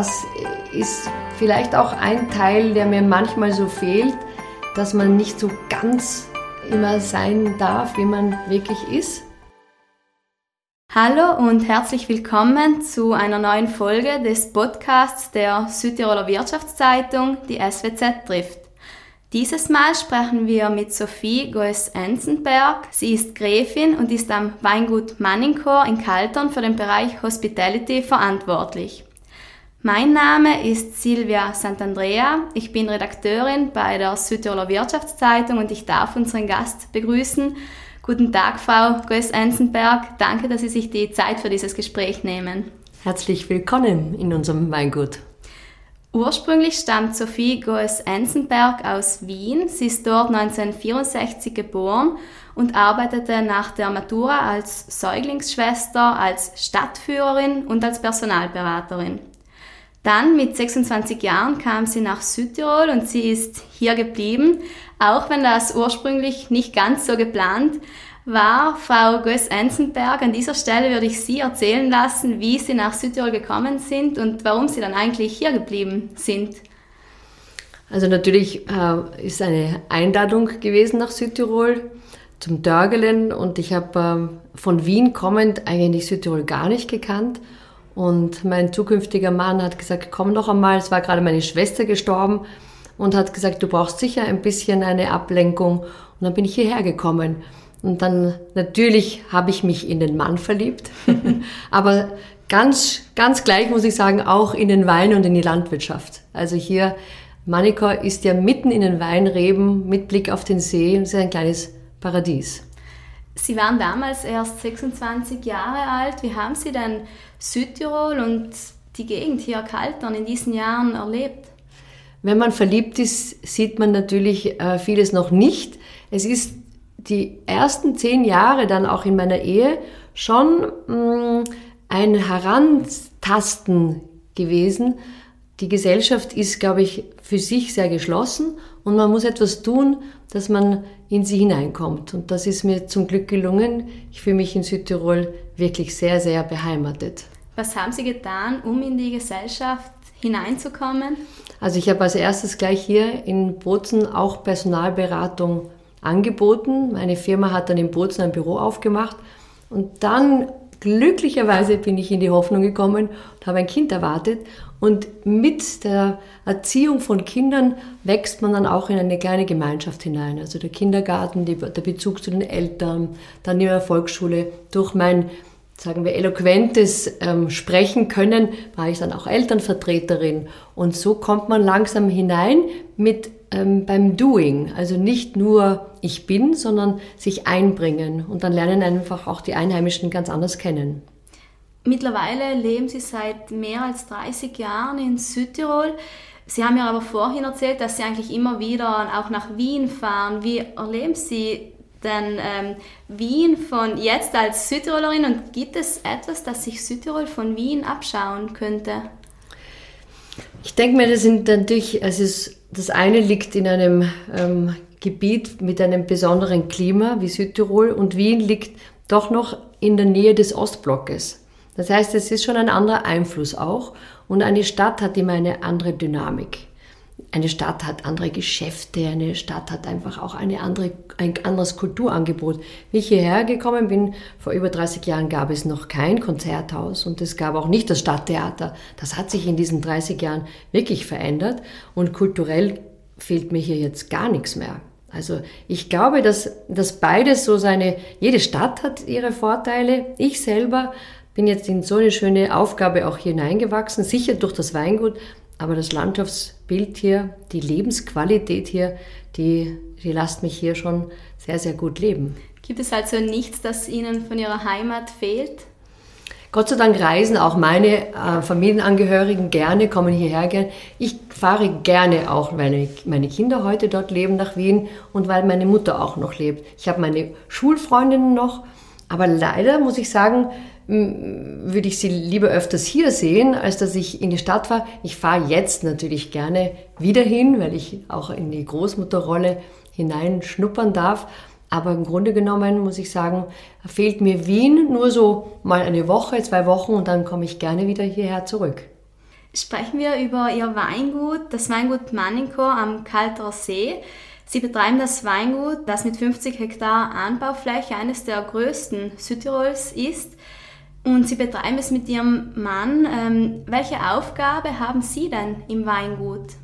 das ist vielleicht auch ein Teil, der mir manchmal so fehlt, dass man nicht so ganz immer sein darf, wie man wirklich ist. Hallo und herzlich willkommen zu einer neuen Folge des Podcasts der Südtiroler Wirtschaftszeitung, die SWZ trifft. Dieses Mal sprechen wir mit Sophie Goes-Enzenberg. Sie ist Gräfin und ist am Weingut Manningchor in Kaltern für den Bereich Hospitality verantwortlich. Mein Name ist Silvia Santandrea. Ich bin Redakteurin bei der Südtiroler Wirtschaftszeitung und ich darf unseren Gast begrüßen. Guten Tag, Frau Goes-Enzenberg. Danke, dass Sie sich die Zeit für dieses Gespräch nehmen. Herzlich willkommen in unserem Weingut. Ursprünglich stammt Sophie Goes-Enzenberg aus Wien. Sie ist dort 1964 geboren und arbeitete nach der Matura als Säuglingsschwester, als Stadtführerin und als Personalberaterin. Dann mit 26 Jahren kam sie nach Südtirol und sie ist hier geblieben, auch wenn das ursprünglich nicht ganz so geplant war. Frau Göss-Enzenberg, an dieser Stelle würde ich Sie erzählen lassen, wie Sie nach Südtirol gekommen sind und warum Sie dann eigentlich hier geblieben sind. Also natürlich äh, ist eine Einladung gewesen nach Südtirol zum Dörgelen und ich habe äh, von Wien kommend eigentlich Südtirol gar nicht gekannt und mein zukünftiger Mann hat gesagt, komm doch einmal, es war gerade meine Schwester gestorben und hat gesagt, du brauchst sicher ein bisschen eine Ablenkung. Und dann bin ich hierher gekommen. Und dann natürlich habe ich mich in den Mann verliebt, aber ganz, ganz gleich muss ich sagen, auch in den Wein und in die Landwirtschaft. Also hier, Manikor ist ja mitten in den Weinreben mit Blick auf den See und es ist ein kleines Paradies. Sie waren damals erst 26 Jahre alt. Wie haben Sie denn Südtirol und die Gegend hier Kaltern in diesen Jahren erlebt? Wenn man verliebt ist, sieht man natürlich äh, vieles noch nicht. Es ist die ersten zehn Jahre dann auch in meiner Ehe schon mm, ein Herantasten gewesen. Die Gesellschaft ist, glaube ich, für sich sehr geschlossen und man muss etwas tun, dass man in sie hineinkommt. Und das ist mir zum Glück gelungen. Ich fühle mich in Südtirol wirklich sehr, sehr beheimatet. Was haben Sie getan, um in die Gesellschaft hineinzukommen? Also ich habe als erstes gleich hier in Bozen auch Personalberatung angeboten. Meine Firma hat dann in Bozen ein Büro aufgemacht und dann glücklicherweise bin ich in die Hoffnung gekommen und habe ein Kind erwartet und mit der Erziehung von Kindern wächst man dann auch in eine kleine Gemeinschaft hinein. Also der Kindergarten, die, der Bezug zu den Eltern, dann in der Volksschule. Durch mein, sagen wir, eloquentes ähm, Sprechen können, war ich dann auch Elternvertreterin. Und so kommt man langsam hinein mit ähm, beim Doing. Also nicht nur ich bin, sondern sich einbringen. Und dann lernen einfach auch die Einheimischen ganz anders kennen. Mittlerweile leben Sie seit mehr als 30 Jahren in Südtirol. Sie haben mir aber vorhin erzählt, dass Sie eigentlich immer wieder auch nach Wien fahren. Wie erleben Sie denn ähm, Wien von jetzt als Südtirolerin und gibt es etwas, das sich Südtirol von Wien abschauen könnte? Ich denke mir, das sind natürlich, es ist, das eine liegt in einem ähm, Gebiet mit einem besonderen Klima wie Südtirol und Wien liegt doch noch in der Nähe des Ostblockes. Das heißt, es ist schon ein anderer Einfluss auch und eine Stadt hat immer eine andere Dynamik. Eine Stadt hat andere Geschäfte, eine Stadt hat einfach auch eine andere, ein anderes Kulturangebot. Wie ich hierher gekommen bin, vor über 30 Jahren gab es noch kein Konzerthaus und es gab auch nicht das Stadttheater. Das hat sich in diesen 30 Jahren wirklich verändert und kulturell fehlt mir hier jetzt gar nichts mehr. Also ich glaube, dass, dass beides so seine, jede Stadt hat ihre Vorteile. Ich selber bin jetzt in so eine schöne Aufgabe auch hineingewachsen, sicher durch das Weingut, aber das Landschaftsbild hier, die Lebensqualität hier, die, die lasst mich hier schon sehr, sehr gut leben. Gibt es also nichts, das Ihnen von Ihrer Heimat fehlt? Gott sei Dank reisen auch meine äh, Familienangehörigen gerne, kommen hierher gern. Ich fahre gerne auch, weil meine Kinder heute dort leben nach Wien und weil meine Mutter auch noch lebt. Ich habe meine Schulfreundinnen noch, aber leider muss ich sagen, würde ich sie lieber öfters hier sehen, als dass ich in die Stadt fahre. Ich fahre jetzt natürlich gerne wieder hin, weil ich auch in die Großmutterrolle hineinschnuppern darf. Aber im Grunde genommen muss ich sagen, fehlt mir Wien nur so mal eine Woche, zwei Wochen und dann komme ich gerne wieder hierher zurück. Sprechen wir über Ihr Weingut, das Weingut Manninko am Kalterer See. Sie betreiben das Weingut, das mit 50 Hektar Anbaufläche eines der größten Südtirols ist. Und Sie betreiben es mit Ihrem Mann. Ähm, welche Aufgabe haben Sie denn im Weingut?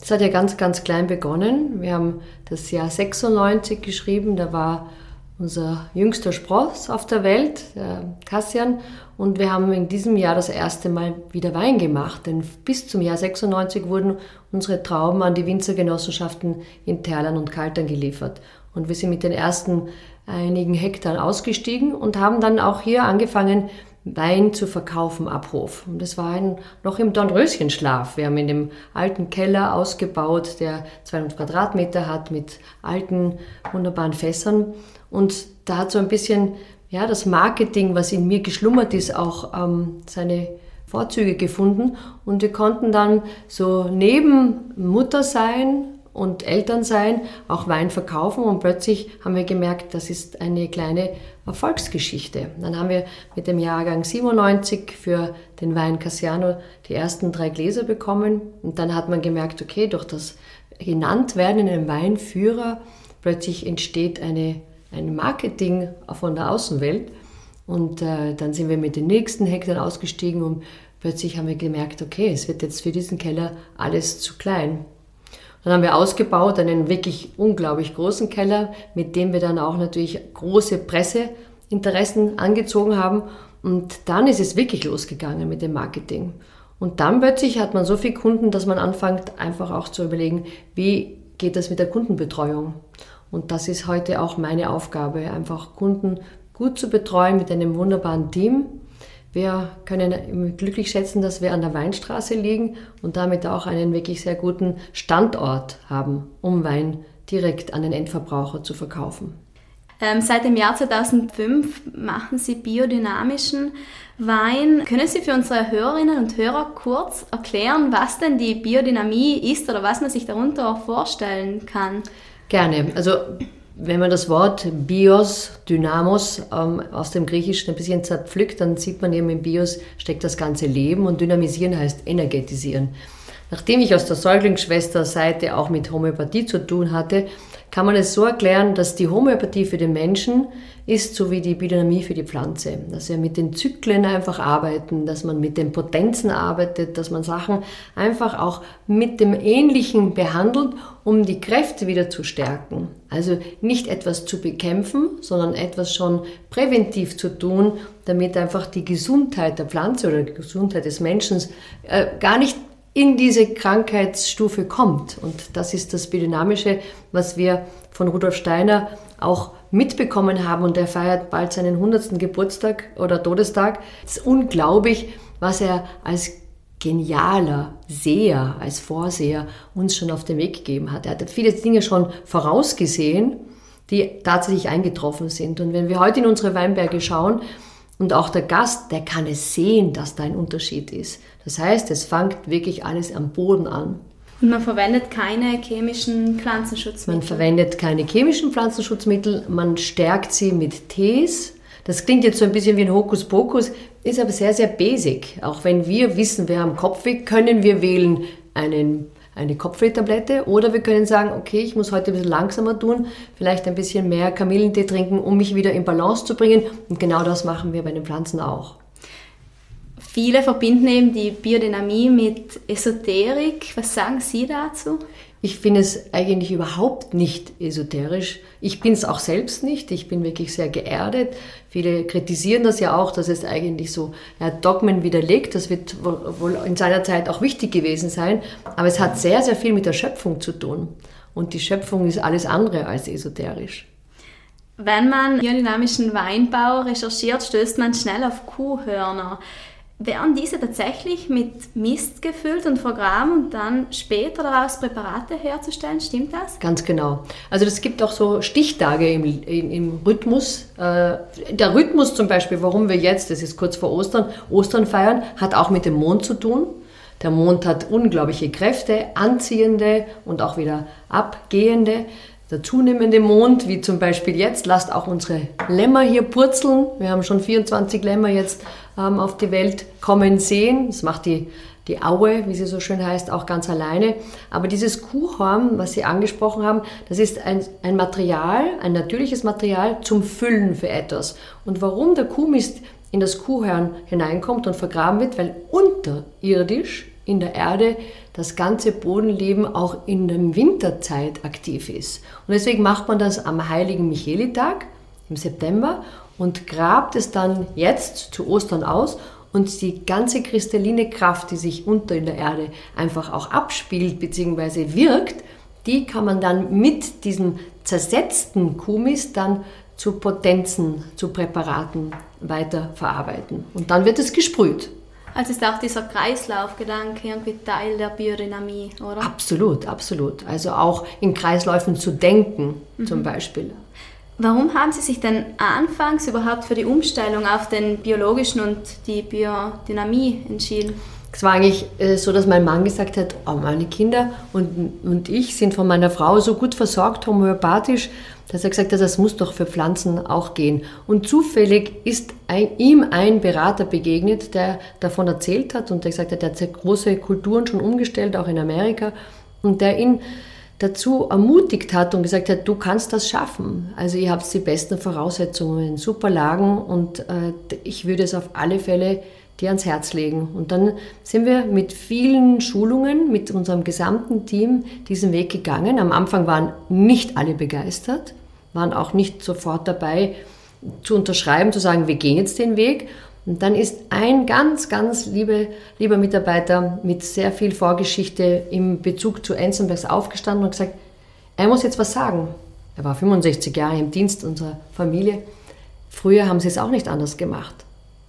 Das hat ja ganz, ganz klein begonnen. Wir haben das Jahr 96 geschrieben. Da war unser jüngster Spross auf der Welt, der Kassian. Und wir haben in diesem Jahr das erste Mal wieder Wein gemacht. Denn bis zum Jahr 96 wurden unsere Trauben an die Winzergenossenschaften in Terlan und Kaltern geliefert. Und wir sind mit den ersten einigen Hektar ausgestiegen und haben dann auch hier angefangen, Wein zu verkaufen ab Hof. Und das war ein, noch im Dornröschenschlaf. Wir haben in dem alten Keller ausgebaut, der 200 Quadratmeter hat, mit alten, wunderbaren Fässern. Und da hat so ein bisschen ja, das Marketing, was in mir geschlummert ist, auch ähm, seine Vorzüge gefunden. Und wir konnten dann so neben Mutter sein und Eltern sein, auch Wein verkaufen und plötzlich haben wir gemerkt, das ist eine kleine Erfolgsgeschichte. Dann haben wir mit dem Jahrgang 97 für den Wein Cassiano die ersten drei Gläser bekommen und dann hat man gemerkt, okay, durch das genannt werden in einem Weinführer plötzlich entsteht eine, ein Marketing von der Außenwelt und äh, dann sind wir mit den nächsten Hektaren ausgestiegen und plötzlich haben wir gemerkt, okay, es wird jetzt für diesen Keller alles zu klein. Dann haben wir ausgebaut, einen wirklich unglaublich großen Keller, mit dem wir dann auch natürlich große Presseinteressen angezogen haben. Und dann ist es wirklich losgegangen mit dem Marketing. Und dann plötzlich hat man so viele Kunden, dass man anfängt einfach auch zu überlegen, wie geht das mit der Kundenbetreuung. Und das ist heute auch meine Aufgabe, einfach Kunden gut zu betreuen mit einem wunderbaren Team wir können glücklich schätzen, dass wir an der Weinstraße liegen und damit auch einen wirklich sehr guten Standort haben, um Wein direkt an den Endverbraucher zu verkaufen. Ähm, seit dem Jahr 2005 machen Sie biodynamischen Wein. Können Sie für unsere Hörerinnen und Hörer kurz erklären, was denn die Biodynamie ist oder was man sich darunter vorstellen kann? Gerne. Also wenn man das Wort Bios, Dynamos ähm, aus dem Griechischen ein bisschen zerpflückt, dann sieht man eben im Bios steckt das ganze Leben und dynamisieren heißt energetisieren. Nachdem ich aus der Säuglingsschwesterseite auch mit Homöopathie zu tun hatte, kann man es so erklären, dass die Homöopathie für den Menschen ist so wie die Biodynamie für die Pflanze. Dass wir mit den Zyklen einfach arbeiten, dass man mit den Potenzen arbeitet, dass man Sachen einfach auch mit dem Ähnlichen behandelt, um die Kräfte wieder zu stärken. Also nicht etwas zu bekämpfen, sondern etwas schon präventiv zu tun, damit einfach die Gesundheit der Pflanze oder die Gesundheit des Menschen äh, gar nicht in diese Krankheitsstufe kommt. Und das ist das Biodynamische, was wir von Rudolf Steiner auch mitbekommen haben. Und er feiert bald seinen 100. Geburtstag oder Todestag. Es ist unglaublich, was er als genialer Seher, als Vorseher uns schon auf den Weg gegeben hat. Er hat viele Dinge schon vorausgesehen, die tatsächlich eingetroffen sind. Und wenn wir heute in unsere Weinberge schauen, und auch der Gast, der kann es sehen, dass da ein Unterschied ist. Das heißt, es fängt wirklich alles am Boden an. Und man verwendet keine chemischen Pflanzenschutzmittel? Man verwendet keine chemischen Pflanzenschutzmittel, man stärkt sie mit Tees. Das klingt jetzt so ein bisschen wie ein Hokuspokus, ist aber sehr, sehr basic. Auch wenn wir wissen, wir haben Kopfweh, können wir wählen einen eine Kopfwehtablette oder wir können sagen, okay, ich muss heute ein bisschen langsamer tun, vielleicht ein bisschen mehr Kamillentee trinken, um mich wieder in Balance zu bringen. Und genau das machen wir bei den Pflanzen auch. Viele verbinden eben die Biodynamie mit Esoterik. Was sagen Sie dazu? Ich finde es eigentlich überhaupt nicht esoterisch. Ich bin es auch selbst nicht. Ich bin wirklich sehr geerdet. Viele kritisieren das ja auch, dass es eigentlich so ja, Dogmen widerlegt. Das wird wohl in seiner Zeit auch wichtig gewesen sein. Aber es hat sehr, sehr viel mit der Schöpfung zu tun. Und die Schöpfung ist alles andere als esoterisch. Wenn man biodynamischen Weinbau recherchiert, stößt man schnell auf Kuhhörner. Werden diese tatsächlich mit Mist gefüllt und vergraben und dann später daraus Präparate herzustellen? Stimmt das? Ganz genau. Also es gibt auch so Stichtage im, im, im Rhythmus. Äh, der Rhythmus zum Beispiel, warum wir jetzt, das ist kurz vor Ostern, Ostern feiern, hat auch mit dem Mond zu tun. Der Mond hat unglaubliche Kräfte, anziehende und auch wieder abgehende. der zunehmende Mond, wie zum Beispiel jetzt, lasst auch unsere Lämmer hier purzeln. Wir haben schon 24 Lämmer jetzt ähm, auf die Welt kommen sehen. Das macht die, die Aue, wie sie so schön heißt, auch ganz alleine. Aber dieses Kuhhorn, was Sie angesprochen haben, das ist ein, ein Material, ein natürliches Material zum Füllen für etwas. Und warum der Kuhmist in das Kuhhorn hineinkommt und vergraben wird, weil unterirdisch in der Erde das ganze Bodenleben auch in der Winterzeit aktiv ist. Und deswegen macht man das am heiligen Michaelitag im September und grabt es dann jetzt zu Ostern aus und die ganze kristalline Kraft, die sich unter in der Erde einfach auch abspielt bzw. wirkt, die kann man dann mit diesem zersetzten Kumis dann zu Potenzen, zu Präparaten weiterverarbeiten. Und dann wird es gesprüht. Also ist auch dieser Kreislaufgedanke irgendwie Teil der Biodynamie, oder? Absolut, absolut. Also auch in Kreisläufen zu denken, mhm. zum Beispiel. Warum haben Sie sich denn anfangs überhaupt für die Umstellung auf den biologischen und die Biodynamie entschieden? Es war eigentlich äh, so, dass mein Mann gesagt hat, oh, meine Kinder und, und ich sind von meiner Frau so gut versorgt, homöopathisch, dass er gesagt hat, das muss doch für Pflanzen auch gehen. Und zufällig ist ein, ihm ein Berater begegnet, der davon erzählt hat und der gesagt hat, er hat große Kulturen schon umgestellt, auch in Amerika, und der ihn dazu ermutigt hat und gesagt hat, du kannst das schaffen. Also ihr habt die besten Voraussetzungen, super Lagen und äh, ich würde es auf alle Fälle dir ans Herz legen. Und dann sind wir mit vielen Schulungen, mit unserem gesamten Team diesen Weg gegangen. Am Anfang waren nicht alle begeistert waren auch nicht sofort dabei zu unterschreiben, zu sagen, wir gehen jetzt den Weg. Und dann ist ein ganz, ganz liebe, lieber Mitarbeiter mit sehr viel Vorgeschichte im Bezug zu Enzenbergs aufgestanden und gesagt, er muss jetzt was sagen. Er war 65 Jahre im Dienst unserer Familie. Früher haben sie es auch nicht anders gemacht.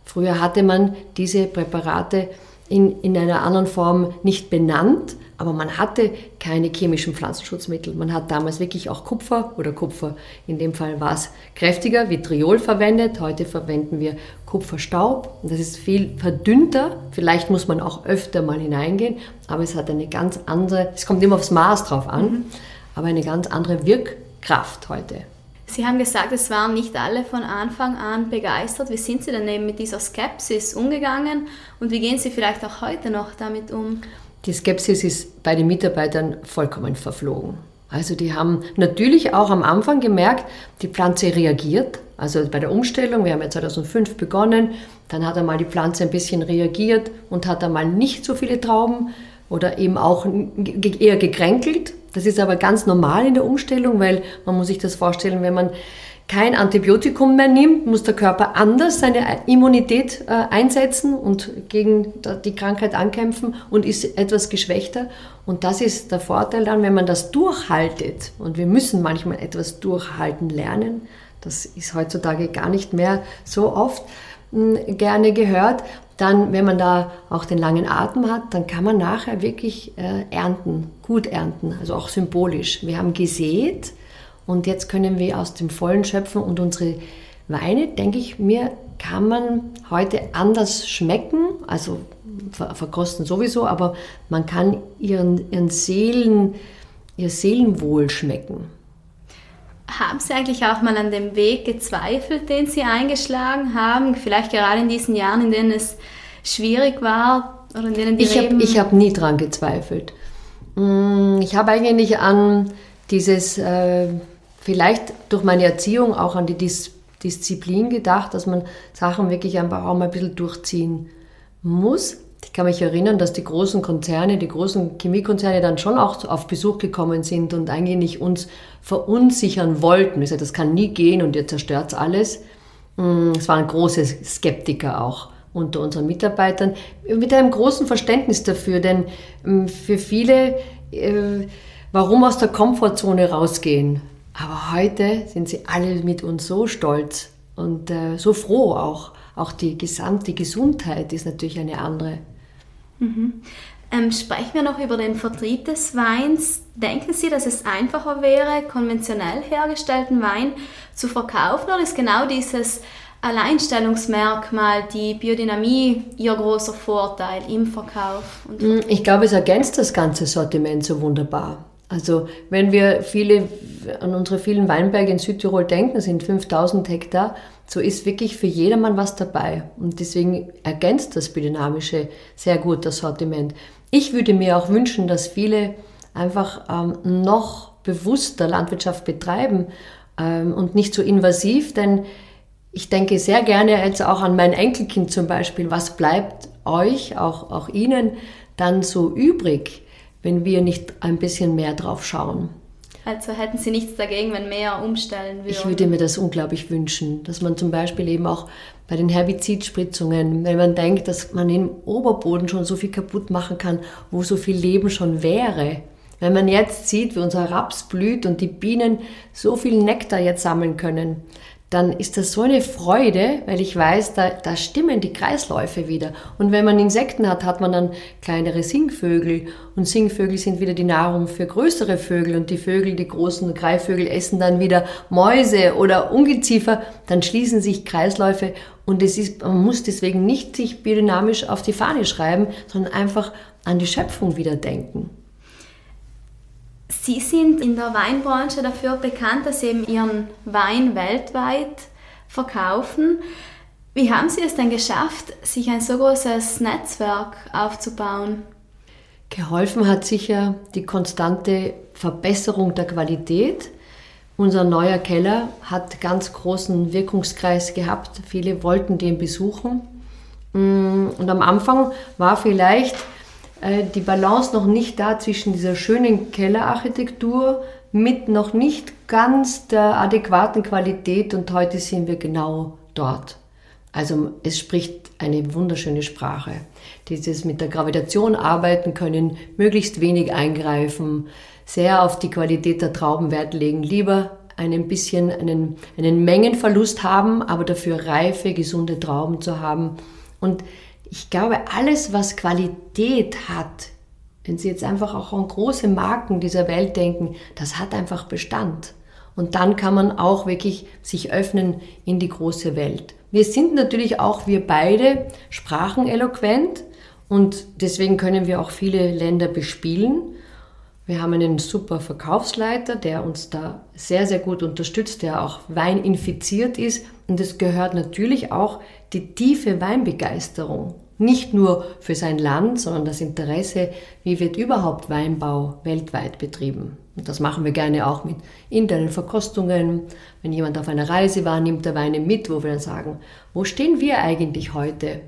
Früher hatte man diese Präparate in, in einer anderen Form nicht benannt, aber man hatte keine chemischen Pflanzenschutzmittel. Man hat damals wirklich auch Kupfer oder Kupfer, in dem Fall war es kräftiger, Vitriol verwendet. Heute verwenden wir Kupferstaub. Das ist viel verdünnter. Vielleicht muss man auch öfter mal hineingehen, aber es hat eine ganz andere, es kommt immer aufs Maß drauf an, mhm. aber eine ganz andere Wirkkraft heute. Sie haben gesagt, es waren nicht alle von Anfang an begeistert. Wie sind Sie denn eben mit dieser Skepsis umgegangen und wie gehen Sie vielleicht auch heute noch damit um? Die Skepsis ist bei den Mitarbeitern vollkommen verflogen. Also die haben natürlich auch am Anfang gemerkt, die Pflanze reagiert. Also bei der Umstellung, wir haben ja 2005 begonnen, dann hat einmal die Pflanze ein bisschen reagiert und hat einmal nicht so viele Trauben oder eben auch eher gekränkelt. Das ist aber ganz normal in der Umstellung, weil man muss sich das vorstellen, wenn man kein Antibiotikum mehr nimmt, muss der Körper anders seine Immunität äh, einsetzen und gegen die Krankheit ankämpfen und ist etwas geschwächter. Und das ist der Vorteil dann, wenn man das durchhaltet. Und wir müssen manchmal etwas durchhalten lernen. Das ist heutzutage gar nicht mehr so oft gerne gehört. Dann, wenn man da auch den langen Atem hat, dann kann man nachher wirklich äh, ernten, gut ernten, also auch symbolisch. Wir haben gesät, und jetzt können wir aus dem Vollen schöpfen und unsere Weine, denke ich mir, kann man heute anders schmecken, also verkosten sowieso, aber man kann ihren, ihren Seelen, ihr Seelenwohl schmecken. Haben Sie eigentlich auch mal an dem Weg gezweifelt, den Sie eingeschlagen haben? Vielleicht gerade in diesen Jahren, in denen es schwierig war oder in denen die Ich habe hab nie daran gezweifelt. Mm, ich habe eigentlich an dieses äh, vielleicht durch meine Erziehung auch an die Dis Disziplin gedacht, dass man Sachen wirklich einfach auch mal ein bisschen durchziehen muss. Ich kann mich erinnern, dass die großen Konzerne, die großen Chemiekonzerne dann schon auch auf Besuch gekommen sind und eigentlich uns verunsichern wollten. Ich sagte, das kann nie gehen und ihr zerstört alles. Mm, es waren große Skeptiker auch unter unseren Mitarbeitern mit einem großen Verständnis dafür, denn mm, für viele, äh, warum aus der Komfortzone rausgehen? Aber heute sind sie alle mit uns so stolz und äh, so froh auch. Auch die gesamte Gesundheit ist natürlich eine andere. Mhm. Ähm, sprechen wir noch über den Vertrieb des Weins. Denken Sie, dass es einfacher wäre, konventionell hergestellten Wein zu verkaufen oder ist genau dieses Alleinstellungsmerkmal, die Biodynamie, Ihr großer Vorteil im Verkauf? Mm, ich glaube, es ergänzt das ganze Sortiment so wunderbar. Also wenn wir viele an unsere vielen Weinberge in Südtirol denken, sind 5000 Hektar, so ist wirklich für jedermann was dabei. Und deswegen ergänzt das Biodynamische sehr gut das Sortiment. Ich würde mir auch wünschen, dass viele einfach ähm, noch bewusster Landwirtschaft betreiben ähm, und nicht so invasiv, denn ich denke sehr gerne jetzt auch an mein Enkelkind zum Beispiel. Was bleibt euch, auch, auch Ihnen, dann so übrig, wenn wir nicht ein bisschen mehr drauf schauen? Also hätten Sie nichts dagegen, wenn mehr umstellen würden? Ich würde mir das unglaublich wünschen, dass man zum Beispiel eben auch bei den Herbizidspritzungen, wenn man denkt, dass man im Oberboden schon so viel kaputt machen kann, wo so viel Leben schon wäre. Wenn man jetzt sieht, wie unser Raps blüht und die Bienen so viel Nektar jetzt sammeln können, dann ist das so eine Freude, weil ich weiß, da, da stimmen die Kreisläufe wieder. Und wenn man Insekten hat, hat man dann kleinere Singvögel. Und Singvögel sind wieder die Nahrung für größere Vögel. Und die Vögel, die großen Greifvögel, essen dann wieder Mäuse oder Ungeziefer. Dann schließen sich Kreisläufe. Und es ist, man muss deswegen nicht sich biodynamisch auf die Fahne schreiben, sondern einfach an die Schöpfung wieder denken. Sie sind in der Weinbranche dafür bekannt, dass Sie eben Ihren Wein weltweit verkaufen. Wie haben Sie es denn geschafft, sich ein so großes Netzwerk aufzubauen? Geholfen hat sicher die konstante Verbesserung der Qualität. Unser neuer Keller hat ganz großen Wirkungskreis gehabt. Viele wollten den besuchen. Und am Anfang war vielleicht äh, die Balance noch nicht da zwischen dieser schönen Kellerarchitektur mit noch nicht ganz der adäquaten Qualität und heute sind wir genau dort. Also es spricht eine wunderschöne Sprache. Dieses mit der Gravitation arbeiten können, möglichst wenig eingreifen, sehr auf die Qualität der Trauben Wert legen, lieber ein bisschen einen, einen Mengenverlust haben, aber dafür reife, gesunde Trauben zu haben. Und ich glaube, alles, was Qualität hat, wenn Sie jetzt einfach auch an große Marken dieser Welt denken, das hat einfach Bestand. Und dann kann man auch wirklich sich öffnen in die große Welt. Wir sind natürlich auch, wir beide, spracheneloquent und deswegen können wir auch viele Länder bespielen. Wir haben einen super Verkaufsleiter, der uns da sehr, sehr gut unterstützt, der auch Wein infiziert ist. Und es gehört natürlich auch die tiefe Weinbegeisterung. Nicht nur für sein Land, sondern das Interesse, wie wird überhaupt Weinbau weltweit betrieben. Und das machen wir gerne auch mit internen Verkostungen. Wenn jemand auf einer Reise war, nimmt er Weine mit, wo wir dann sagen, wo stehen wir eigentlich heute?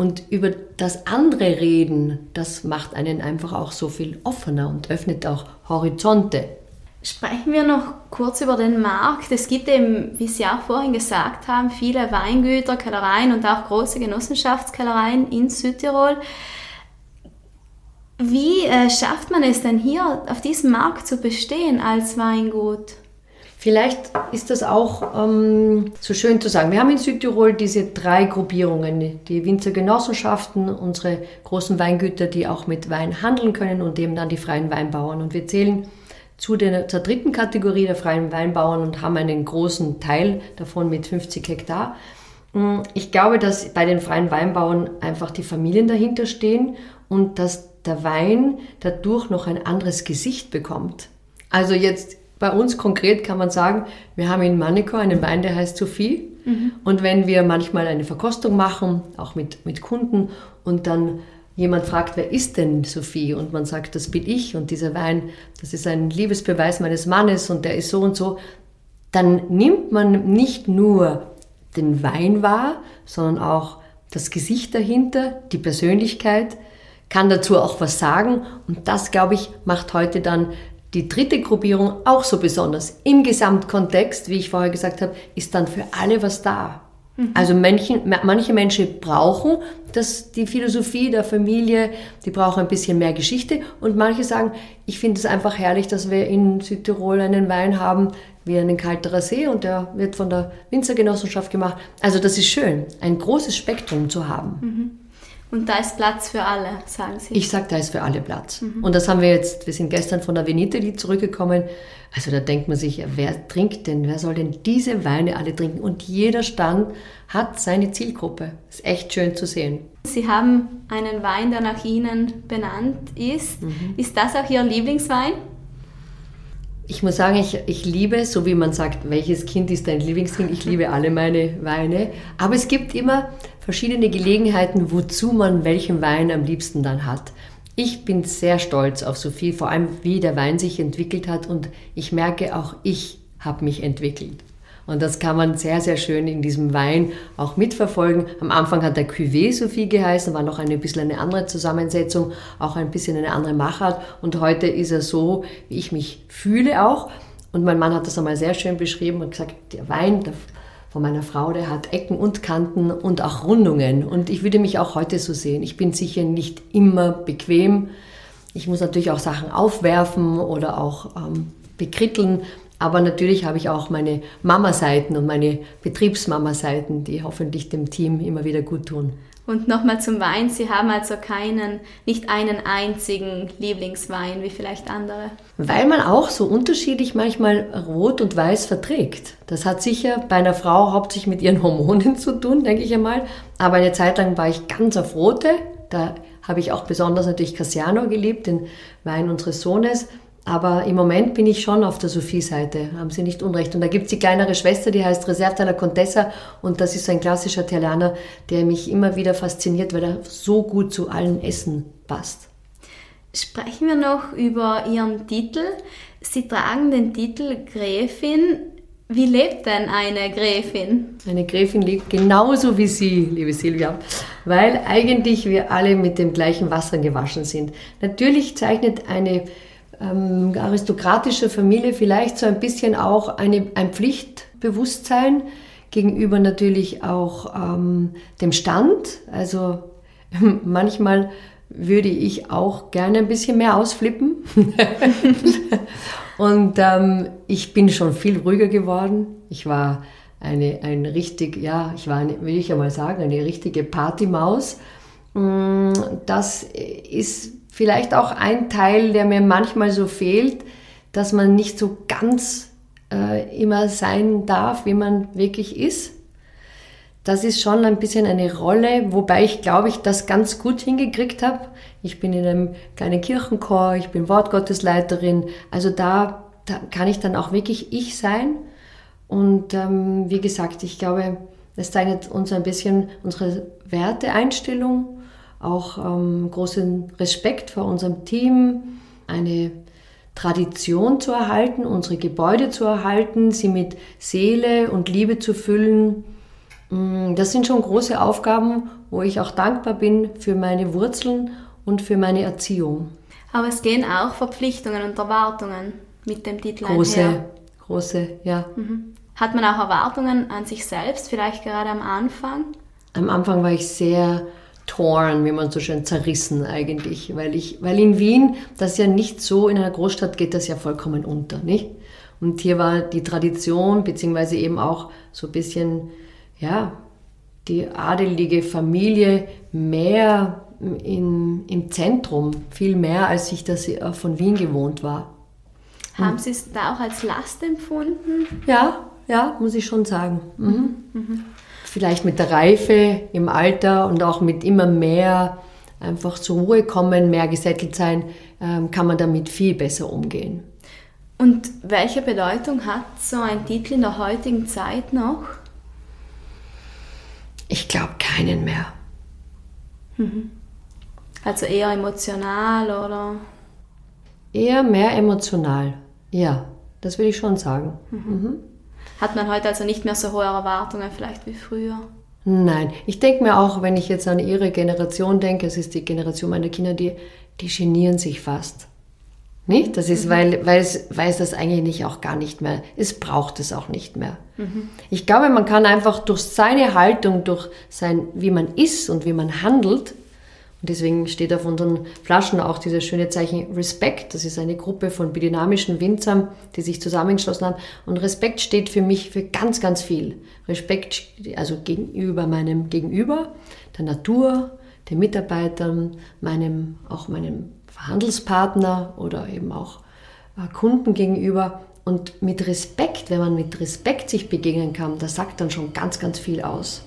Und über das andere reden, das macht einen einfach auch so viel offener und öffnet auch Horizonte. Sprechen wir noch kurz über den Markt. Es gibt eben, wie Sie auch vorhin gesagt haben, viele Weingüter, Kellereien und auch große Genossenschaftskellereien in Südtirol. Wie äh, schafft man es denn hier auf diesem Markt zu bestehen als Weingut? Vielleicht ist das auch ähm, so schön zu sagen. Wir haben in Südtirol diese drei Gruppierungen, die Winzergenossenschaften, unsere großen Weingüter, die auch mit Wein handeln können und eben dann die freien Weinbauern. Und wir zählen zu der, zur dritten Kategorie der freien Weinbauern und haben einen großen Teil davon mit 50 Hektar. Mm, ich glaube, dass bei den freien Weinbauern einfach die Familien dahinter stehen und dass der Wein dadurch noch ein anderes Gesicht bekommt. Also jetzt bei uns konkret kann man sagen, wir haben in Maniko einen Wein, der heißt Sophie. Mhm. Und wenn wir manchmal eine Verkostung machen, auch mit, mit Kunden, und dann jemand fragt, wer ist denn Sophie? Und man sagt, das bin ich und dieser Wein, das ist ein Liebesbeweis meines Mannes und der ist so und so, dann nimmt man nicht nur den Wein wahr, sondern auch das Gesicht dahinter, die Persönlichkeit, kann dazu auch was sagen und das, glaube ich, macht heute dann die dritte Gruppierung auch so besonders. Im Gesamtkontext, wie ich vorher gesagt habe, ist dann für alle was da. Mhm. Also manche, manche Menschen brauchen das, die Philosophie der Familie, die brauchen ein bisschen mehr Geschichte und manche sagen, ich finde es einfach herrlich, dass wir in Südtirol einen Wein haben, wie einen Kalterer See und der wird von der Winzergenossenschaft gemacht. Also das ist schön, ein großes Spektrum zu haben. Mhm. Und da ist Platz für alle, sagen Sie. Ich sage, da ist für alle Platz. Mhm. Und das haben wir jetzt, wir sind gestern von der Veniteli zurückgekommen. Also da denkt man sich, wer trinkt denn, wer soll denn diese Weine alle trinken? Und jeder Stand hat seine Zielgruppe. Ist echt schön zu sehen. Sie haben einen Wein, der nach Ihnen benannt ist. Mhm. Ist das auch Ihr Lieblingswein? ich muss sagen, ich, ich liebe, so wie man sagt, welches Kind ist dein Lieblingskind? Ich liebe alle meine Weine. Aber es gibt immer verschiedene Gelegenheiten, wozu man welchen Wein am liebsten dann hat. Ich bin sehr stolz auf Sophie, vor allem wie der Wein sich entwickelt hat und ich merke auch, ich habe mich entwickelt. Und das kann man sehr, sehr schön in diesem Wein auch mitverfolgen. Am Anfang hat der Cuvée Sophie geheißen, war noch ein bisschen eine andere Zusammensetzung, auch ein bisschen eine andere Machart. Und heute ist er so, wie ich mich fühle auch. Und mein Mann hat das einmal sehr schön beschrieben und gesagt, der Wein der von meiner Frau, der hat Ecken und Kanten und auch Rundungen. Und ich würde mich auch heute so sehen. Ich bin sicher nicht immer bequem. Ich muss natürlich auch Sachen aufwerfen oder auch ähm, bekritteln. Aber natürlich habe ich auch meine Mama-Seiten und meine Betriebsmama-Seiten, die hoffentlich dem Team immer wieder gut tun. Und nochmal zum Wein. Sie haben also keinen, nicht einen einzigen Lieblingswein wie vielleicht andere. Weil man auch so unterschiedlich manchmal Rot und Weiß verträgt. Das hat sicher bei einer Frau hauptsächlich mit ihren Hormonen zu tun, denke ich einmal. Aber eine Zeit lang war ich ganz auf Rote. Da habe ich auch besonders natürlich Cassiano geliebt, den Wein unseres Sohnes. Aber im Moment bin ich schon auf der Sophie-Seite, haben Sie nicht unrecht. Und da gibt es die kleinere Schwester, die heißt Reserve della Contessa. Und das ist ein klassischer Italianer, der mich immer wieder fasziniert, weil er so gut zu allen Essen passt. Sprechen wir noch über Ihren Titel. Sie tragen den Titel Gräfin. Wie lebt denn eine Gräfin? Eine Gräfin lebt genauso wie Sie, liebe Silvia, weil eigentlich wir alle mit dem gleichen Wasser gewaschen sind. Natürlich zeichnet eine ähm, aristokratische Familie vielleicht so ein bisschen auch eine, ein Pflichtbewusstsein gegenüber natürlich auch ähm, dem Stand. Also manchmal würde ich auch gerne ein bisschen mehr ausflippen. Und ähm, ich bin schon viel ruhiger geworden. Ich war eine, ein richtig, ja, ich war, eine, will ich ja mal sagen, eine richtige Partymaus. Mm, das ist vielleicht auch ein Teil, der mir manchmal so fehlt, dass man nicht so ganz äh, immer sein darf, wie man wirklich ist. Das ist schon ein bisschen eine Rolle, wobei ich glaube, ich das ganz gut hingekriegt habe. Ich bin in einem kleinen Kirchenchor, ich bin Wortgottesleiterin, also da, da kann ich dann auch wirklich ich sein. Und ähm, wie gesagt, ich glaube, das zeichnet uns ein bisschen unsere Werteeinstellung auch ähm, großen Respekt vor unserem Team, eine Tradition zu erhalten, unsere Gebäude zu erhalten, sie mit Seele und Liebe zu füllen. Mm, das sind schon große Aufgaben, wo ich auch dankbar bin für meine Wurzeln und für meine Erziehung. Aber es gehen auch Verpflichtungen und Erwartungen mit dem Titel große, einher. Große, ja. Mhm. Hat man auch Erwartungen an sich selbst, vielleicht gerade am Anfang? Am Anfang war ich sehr torn, wie man so schön zerrissen eigentlich, weil ich, weil in Wien das ja nicht so, in einer Großstadt geht das ja vollkommen unter, nicht? Und hier war die Tradition, beziehungsweise eben auch so ein bisschen, ja, die adelige Familie mehr in, im Zentrum, viel mehr, als ich das von Wien gewohnt war. Haben Sie es da auch als Last empfunden? Ja, ja, muss ich schon sagen. Mhm. Mhm vielleicht mit der Reife im Alter und auch mit immer mehr einfach zur Ruhe kommen, mehr gesettelt sein, ähm, kann man damit viel besser umgehen. Und welche Bedeutung hat so ein Titel in der heutigen Zeit noch? Ich glaube keinen mehr. Mhm. Also eher emotional oder? Eher mehr emotional, ja, das würde ich schon sagen. Mhm. Mhm. Hat man heute also nicht mehr so hohe Erwartungen vielleicht wie früher? Nein, ich denke mir auch, wenn ich jetzt an ihre Generation denke, es ist die Generation meiner Kinder, die, die genieren sich fast. Nicht? Das ist, mhm. weil, weil, es, weil es das eigentlich auch gar nicht mehr, es braucht es auch nicht mehr. Mhm. Ich glaube, man kann einfach durch seine Haltung, durch sein, wie man ist und wie man handelt, und deswegen steht auf unseren Flaschen auch dieses schöne Zeichen Respekt. Das ist eine Gruppe von biodynamischen Winzern, die sich zusammengeschlossen haben. Und Respekt steht für mich für ganz, ganz viel. Respekt, also gegenüber meinem Gegenüber, der Natur, den Mitarbeitern, meinem, auch meinem Handelspartner oder eben auch äh, Kunden gegenüber. Und mit Respekt, wenn man mit Respekt sich begegnen kann, das sagt dann schon ganz, ganz viel aus.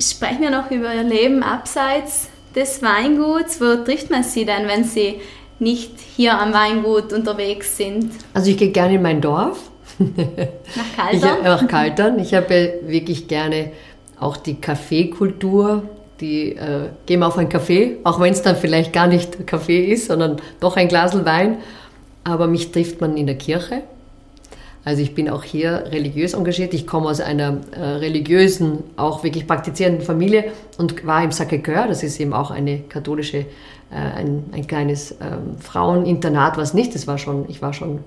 Sprechen wir noch über Ihr Leben abseits des Weinguts, wo trifft man sie denn, wenn sie nicht hier am Weingut unterwegs sind? Also ich gehe gerne in mein Dorf. Nach Kaltern? Ich, nach Kaltern. Ich habe wirklich gerne auch die Kaffeekultur. Die äh, gehen auf einen Kaffee, auch wenn es dann vielleicht gar nicht Kaffee ist, sondern doch ein Glas Wein. Aber mich trifft man in der Kirche. Also ich bin auch hier religiös engagiert. Ich komme aus einer äh, religiösen, auch wirklich praktizierenden Familie und war im Sacré-Cœur. Das ist eben auch eine katholische, äh, ein, ein kleines ähm, Fraueninternat, was nicht. Das war schon, ich war schon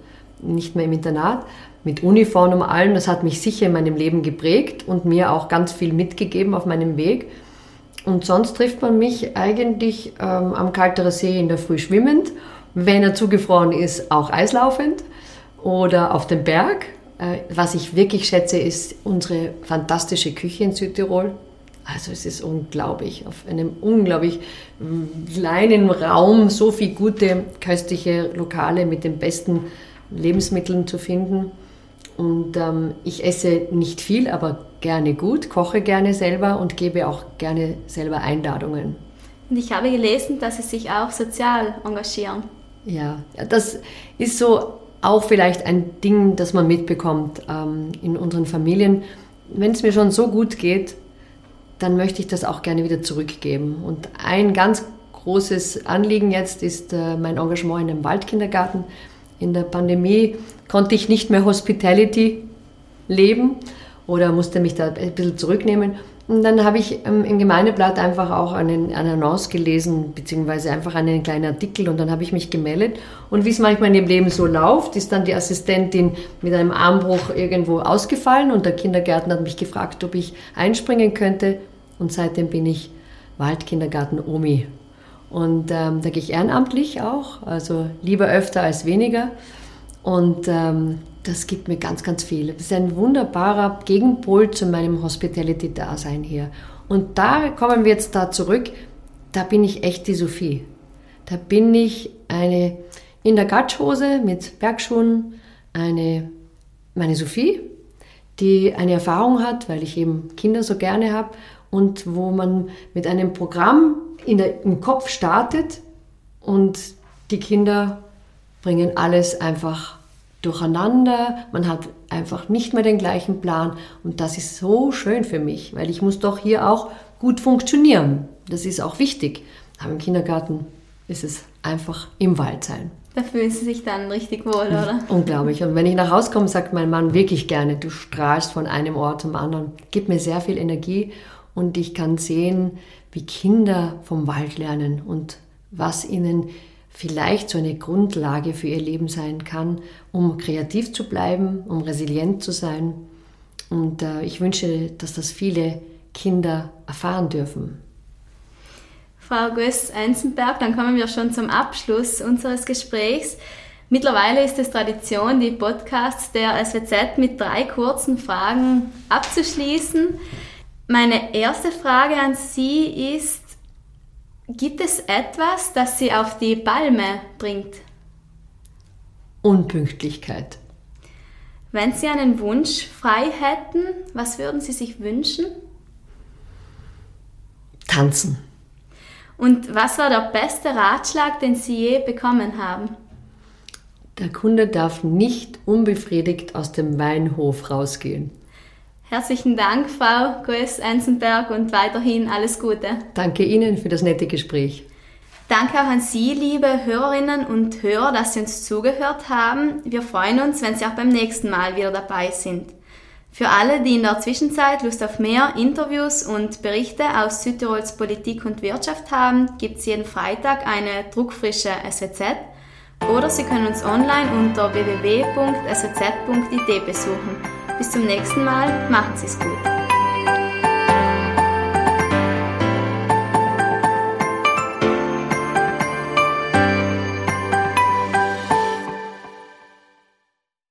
nicht mehr im Internat mit Uniform und allem. Das hat mich sicher in meinem Leben geprägt und mir auch ganz viel mitgegeben auf meinem Weg. Und sonst trifft man mich eigentlich ähm, am Kalterer See in der Früh schwimmend, wenn er zugefroren ist, auch eislaufend oder auf dem Berg. Äh, was ich wirklich schätze, ist unsere fantastische Küche in Südtirol. Also es ist unglaublich, auf einem unglaublich mm, kleinen Raum so viele gute köstliche Lokale mit den besten Lebensmitteln zu finden. Und ähm, ich esse nicht viel, aber gerne gut, koche gerne selber und gebe auch gerne selber Einladungen. Und ich habe gelesen, dass Sie sich auch sozial engagieren. Ja, das ist so auch vielleicht ein Ding, das man mitbekommt ähm, in unseren Familien. Wenn es mir schon so gut geht, dann möchte ich das auch gerne wieder zurückgeben. Und ein ganz großes Anliegen jetzt ist äh, mein Engagement in einem Waldkindergarten. In der Pandemie konnte ich nicht mehr Hospitality leben oder musste mich da ein bisschen zurücknehmen. Und dann habe ich ähm, im Gemeindeblatt einfach auch einen, eine Annonce gelesen, beziehungsweise einfach einen kleinen Artikel und dann habe ich mich gemeldet. Und wie es manchmal in dem Leben so läuft, ist dann die Assistentin mit einem Armbruch irgendwo ausgefallen und der Kindergärtner hat mich gefragt, ob ich einspringen könnte. Und seitdem bin ich Waldkindergarten Omi. Und ähm, da gehe ich ehrenamtlich auch, also lieber öfter als weniger. Und ähm, das gibt mir ganz, ganz viel. Das ist ein wunderbarer Gegenpol zu meinem Hospitality-Dasein hier. Und da kommen wir jetzt da zurück, da bin ich echt die Sophie. Da bin ich eine in der Gatschhose mit Bergschuhen, eine, meine Sophie, die eine Erfahrung hat, weil ich eben Kinder so gerne habe und wo man mit einem Programm der, im Kopf startet und die Kinder bringen alles einfach durcheinander, man hat einfach nicht mehr den gleichen Plan und das ist so schön für mich, weil ich muss doch hier auch gut funktionieren. Das ist auch wichtig. Aber im Kindergarten ist es einfach im Wald sein. Da fühlen Sie sich dann richtig wohl, oder? Unglaublich. Und wenn ich nach Hause komme, sagt mein Mann wirklich gerne, du strahlst von einem Ort zum anderen. Gibt mir sehr viel Energie und ich kann sehen, wie Kinder vom Wald lernen und was ihnen vielleicht so eine Grundlage für ihr Leben sein kann, um kreativ zu bleiben, um resilient zu sein. Und äh, ich wünsche, dass das viele Kinder erfahren dürfen. Frau Göss-Enzenberg, dann kommen wir schon zum Abschluss unseres Gesprächs. Mittlerweile ist es Tradition, die Podcasts der SWZ mit drei kurzen Fragen abzuschließen. Meine erste Frage an Sie ist, Gibt es etwas, das Sie auf die Palme bringt? Unpünktlichkeit. Wenn Sie einen Wunsch frei hätten, was würden Sie sich wünschen? Tanzen. Und was war der beste Ratschlag, den Sie je bekommen haben? Der Kunde darf nicht unbefriedigt aus dem Weinhof rausgehen. Herzlichen Dank, Frau Goes-Enzenberg, und weiterhin alles Gute. Danke Ihnen für das nette Gespräch. Danke auch an Sie, liebe Hörerinnen und Hörer, dass Sie uns zugehört haben. Wir freuen uns, wenn Sie auch beim nächsten Mal wieder dabei sind. Für alle, die in der Zwischenzeit Lust auf mehr Interviews und Berichte aus Südtirols Politik und Wirtschaft haben, gibt es jeden Freitag eine druckfrische SWZ oder Sie können uns online unter www.swz.it besuchen. Bis zum nächsten Mal, machen Sie es gut.